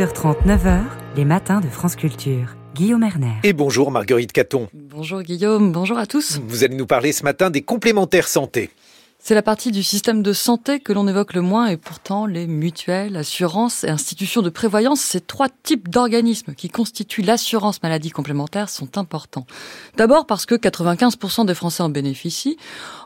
6h30, 9h, les matins de France Culture. Guillaume Erner. Et bonjour Marguerite Caton. Bonjour Guillaume, bonjour à tous. Vous allez nous parler ce matin des complémentaires santé. C'est la partie du système de santé que l'on évoque le moins et pourtant les mutuelles, assurances et institutions de prévoyance, ces trois types d'organismes qui constituent l'assurance maladie complémentaire sont importants. D'abord parce que 95% des Français en bénéficient,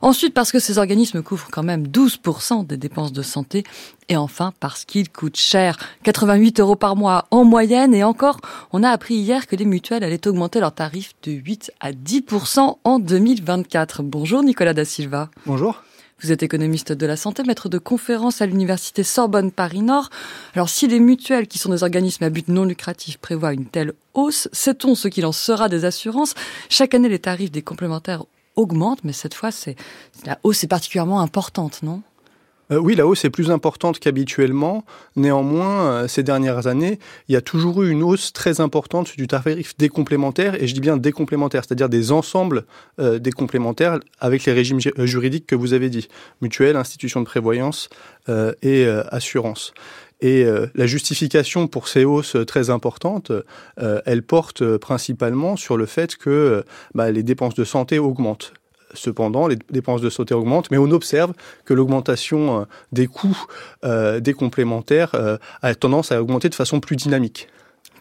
ensuite parce que ces organismes couvrent quand même 12% des dépenses de santé et enfin parce qu'ils coûtent cher, 88 euros par mois en moyenne et encore, on a appris hier que les mutuelles allaient augmenter leurs tarifs de 8 à 10% en 2024. Bonjour Nicolas Da Silva. Bonjour. Vous êtes économiste de la santé, maître de conférence à l'université Sorbonne Paris-Nord. Alors si les mutuelles, qui sont des organismes à but non lucratif, prévoient une telle hausse, sait-on ce qu'il en sera des assurances? Chaque année, les tarifs des complémentaires augmentent, mais cette fois, c'est la hausse est particulièrement importante, non? Euh, oui, la hausse est plus importante qu'habituellement. Néanmoins, euh, ces dernières années, il y a toujours eu une hausse très importante du tarif des et je dis bien des complémentaires, c'est-à-dire des ensembles euh, des complémentaires avec les régimes juridiques que vous avez dit, mutuelle, institution de prévoyance et assurance. Et la justification pour ces hausses très importantes, elle porte principalement sur le fait que bah, les dépenses de santé augmentent. Cependant, les dépenses de santé augmentent, mais on observe que l'augmentation euh, des coûts euh, des complémentaires euh, a tendance à augmenter de façon plus dynamique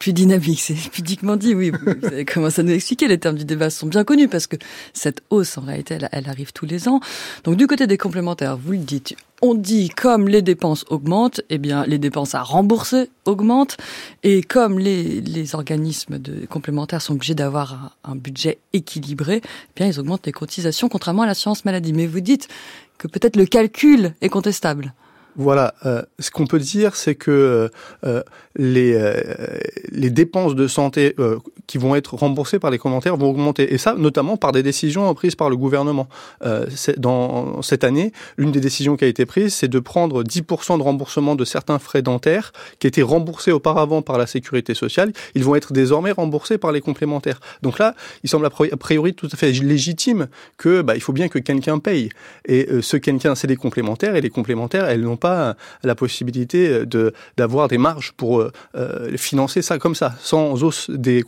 plus dynamique, c'est pudiquement dit, oui. Vous avez commencé à nous expliquer, les termes du débat sont bien connus parce que cette hausse, en réalité, elle, arrive tous les ans. Donc du côté des complémentaires, vous le dites, on dit comme les dépenses augmentent, eh bien les dépenses à rembourser augmentent, et comme les, les organismes de complémentaires sont obligés d'avoir un, un, budget équilibré, eh bien ils augmentent les cotisations, contrairement à l'assurance maladie. Mais vous dites que peut-être le calcul est contestable. Voilà, euh, ce qu'on peut dire, c'est que euh, euh les, euh, les dépenses de santé qui vont être remboursées par les commentaires vont augmenter. Et ça, notamment par des décisions prises par le gouvernement. dans cette année, l'une des décisions qui a été prise, c'est de prendre 10% de remboursement de certains frais dentaires qui étaient remboursés auparavant par la sécurité sociale. Ils vont être désormais remboursés par les complémentaires. Donc là, il semble a priori tout à fait légitime que bah, il faut bien que quelqu'un paye. Et ce quelqu'un, c'est les complémentaires. Et les complémentaires, elles n'ont pas la possibilité de d'avoir des marges pour euh, euh, financer ça comme ça, sans hausse des,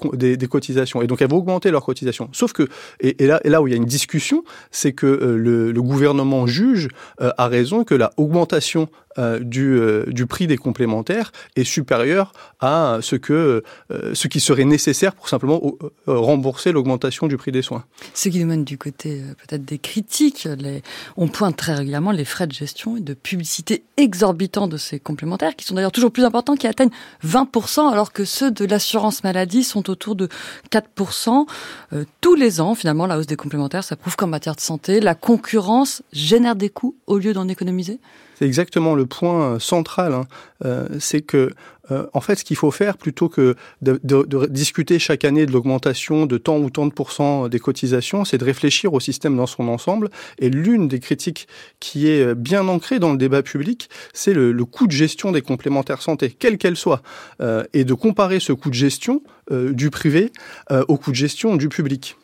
cotisations. Et donc elles vont augmenter leurs cotisations. Sauf que, et, là, où il y a une discussion, c'est que euh, le, le, gouvernement juge a raison que la augmentation du, du prix des complémentaires est supérieure à ce que ce qui serait nécessaire pour simplement rembourser l'augmentation du prix des soins. Ce qui nous mène du côté peut-être des critiques. Les, on pointe très régulièrement les frais de gestion et de publicité exorbitants de ces complémentaires, qui sont d'ailleurs toujours plus importants, qui atteignent 20%, alors que ceux de l'assurance maladie sont autour de 4%. Euh, tous les ans, finalement, la hausse des complémentaires, ça prouve qu'en matière de santé, la concurrence génère des coûts au lieu d'en économiser? C'est exactement le point euh, central. Hein. Euh, c'est que, euh, en fait, ce qu'il faut faire, plutôt que de, discuter chaque année de l'augmentation de tant ou tant de pourcents des cotisations, c'est de réfléchir au système dans son ensemble. Et l'une des critiques qui est bien ancrée dans le débat public, c'est le, coût de gestion des complémentaires santé, quelle qu'elle soit, et de comparer ce coût de gestion du privé au coût de gestion du public.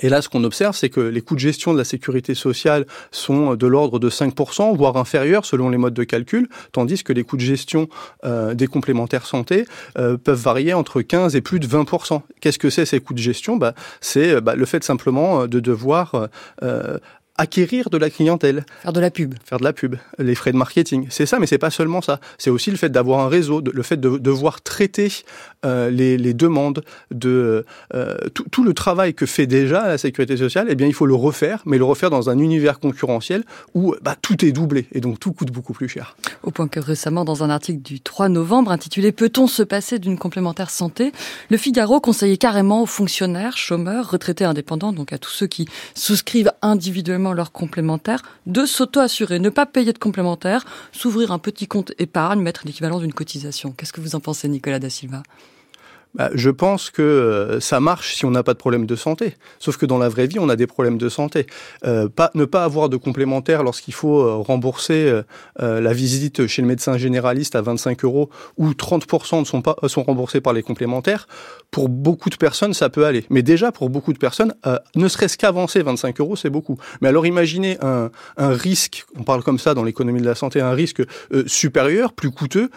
Et là, ce qu'on observe, c'est que les coûts de gestion de la sécurité sociale sont de l'ordre de 5%, voire inférieurs selon les modes de calcul, tandis que les coûts de gestion euh, des complémentaires santé euh, peuvent varier entre 15 et plus de 20%. Qu'est-ce que c'est ces coûts de gestion? Bah, C'est bah, le fait simplement de devoir euh, acquérir de la clientèle. Faire de la pub. Faire de la pub, les frais de marketing. C'est ça, mais c'est pas seulement ça. C'est aussi le fait d'avoir un réseau, le fait de devoir traiter euh, les, les, demandes, de euh, tout, tout, le travail que fait déjà la sécurité sociale. Eh bien, il faut le refaire, mais le refaire dans un univers concurrentiel où bah, tout est doublé et donc tout coûte beaucoup plus cher. Au point que récemment, dans un article du 3 novembre intitulé Peut-on se passer d'une complémentaire santé, le Figaro conseillait carrément aux fonctionnaires, chômeurs, retraités indépendants, donc à tous ceux qui souscrivent individuellement leur complémentaire, de s'auto-assurer, ne pas payer de complémentaire, s'ouvrir un petit compte épargne, mettre l'équivalent d'une cotisation. Qu'est-ce que vous en pensez, Nicolas Da Silva? Bah, Je pense que euh, ça marche si on n'a pas de problème de santé. Sauf que dans la vraie vie, on a des problèmes de santé. Euh, pas, ne pas avoir de complémentaire lorsqu'il faut euh, rembourser euh, euh, la visite chez le médecin généraliste à 25 euros ou 30% ne sont, pas, sont remboursés par les complémentaires, pour beaucoup de personnes, ça peut aller. Mais déjà, pour beaucoup de personnes, ne serait-ce qu'avancer 25 euros, c'est beaucoup. Mais alors imaginez un, un, risque, on parle comme ça dans l'économie de la santé, un risque supérieur, plus coûteux,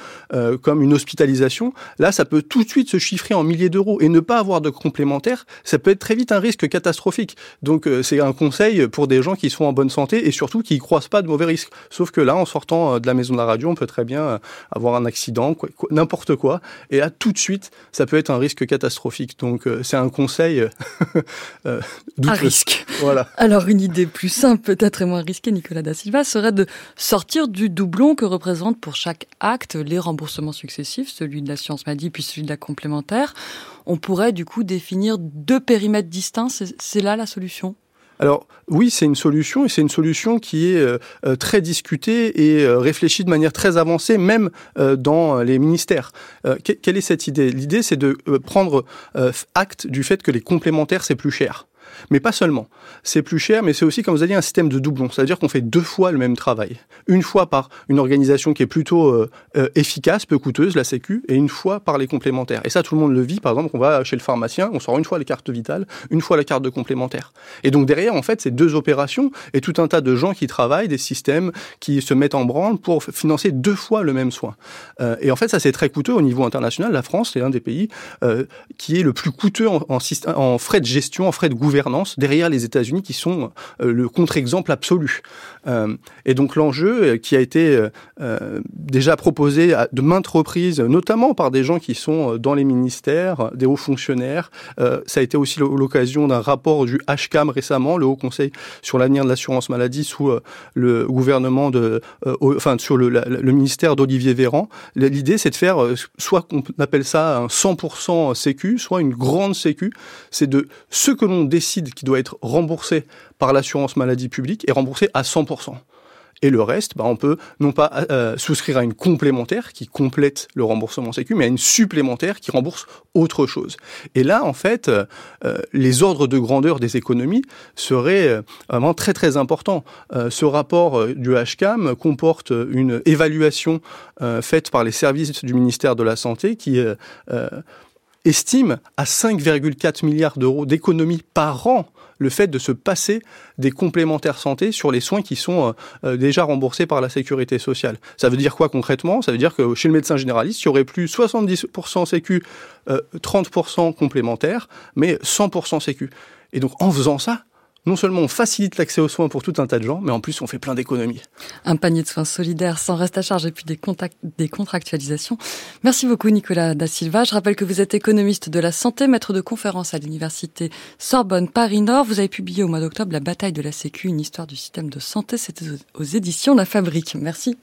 comme une hospitalisation. Là, ça peut tout de suite se chiffrer en milliers d'euros et ne pas avoir de complémentaire, ça peut être très vite un risque catastrophique. Donc euh, c'est un conseil pour des gens qui sont en bonne santé et surtout qui ne croisent pas de mauvais risques. Sauf que là, en sortant euh, de la maison de la radio, on peut très bien euh, avoir un accident, n'importe quoi, et là tout de suite, ça peut être un risque catastrophique. Donc c'est un conseil euh, un risque. Voilà. Alors une idée plus simple, peut-être et moins risquée, Nicolas da Silva, serait de sortir du doublon que représente pour chaque acte les remboursements successifs, celui de l'assurance maladie puis celui de la complémentaire on pourrait du coup définir deux périmètres distincts. C'est là la solution? Alors oui, c'est une solution et c'est une solution qui est euh, euh, très discutée et euh, réfléchie de manière très avancée, même dans les ministères. quelle est cette idée? L'idée, c'est de prendre acte du fait que les complémentaires, c'est plus cher. Mais pas seulement. C'est plus cher, mais c'est aussi, comme vous avez dit, un système de doublon. C'est-à-dire qu'on fait deux fois le même travail. Une fois par une organisation qui est plutôt euh, euh, efficace, peu coûteuse, la Sécu, et une fois par les complémentaires. Et ça, tout le monde le vit. Par exemple, on va chez le pharmacien, on sort une fois les cartes vitales, une fois la carte de complémentaire. Et donc derrière, en fait, c'est deux opérations et tout un tas de gens qui travaillent, des systèmes qui se mettent en branle pour financer deux fois le même soin. Euh, et en fait, ça, c'est très coûteux au niveau international. La France, c'est un des pays qui est le plus coûteux en, en, en frais de gestion, en frais de gouvernance derrière les États-Unis qui sont euh, le contre-exemple absolu. Euh, et donc l'enjeu euh, qui a été déjà proposé de maintes reprises, notamment par des gens qui sont dans les ministères, des hauts fonctionnaires, ça a été aussi l'occasion d'un rapport du HCAM récemment, le Haut Conseil sur l'avenir de l'assurance maladie sous le gouvernement enfin sur le, le ministère d'Olivier Véran. L'idée c'est de faire soit qu'on appelle ça un 100% sécu, soit une grande sécu. C'est de ce que l'on décide qui doit être remboursé par l'assurance maladie publique est remboursé à 100%. Et le reste, bah, on peut non pas euh, souscrire à une complémentaire qui complète le remboursement sécu, mais à une supplémentaire qui rembourse autre chose. Et là, en fait, euh, les ordres de grandeur des économies seraient euh, vraiment très très importants. ce rapport du HCAM comporte une évaluation faite par les services du ministère de la Santé qui estime à 5,4 milliards d'euros d'économies par an le fait de se passer des complémentaires santé sur les soins qui sont euh, euh, déjà remboursés par la sécurité sociale. Ça veut dire quoi concrètement? Ça veut dire que chez le médecin généraliste, il y aurait plus 70% sécu, 30% complémentaires, mais 100% sécu. Et donc en faisant ça, non seulement on facilite l'accès aux soins pour tout un tas de gens, mais en plus on fait plein d'économies. Un panier de soins solidaires sans reste à charge et puis des, des contractualisations. Merci beaucoup Nicolas Da Silva. Je rappelle que vous êtes économiste de la santé, maître de conférence à l'université Sorbonne Paris-Nord. Vous avez publié au mois d'octobre La bataille de la Sécu, une histoire du système de santé. C'était aux éditions La Fabrique. Merci.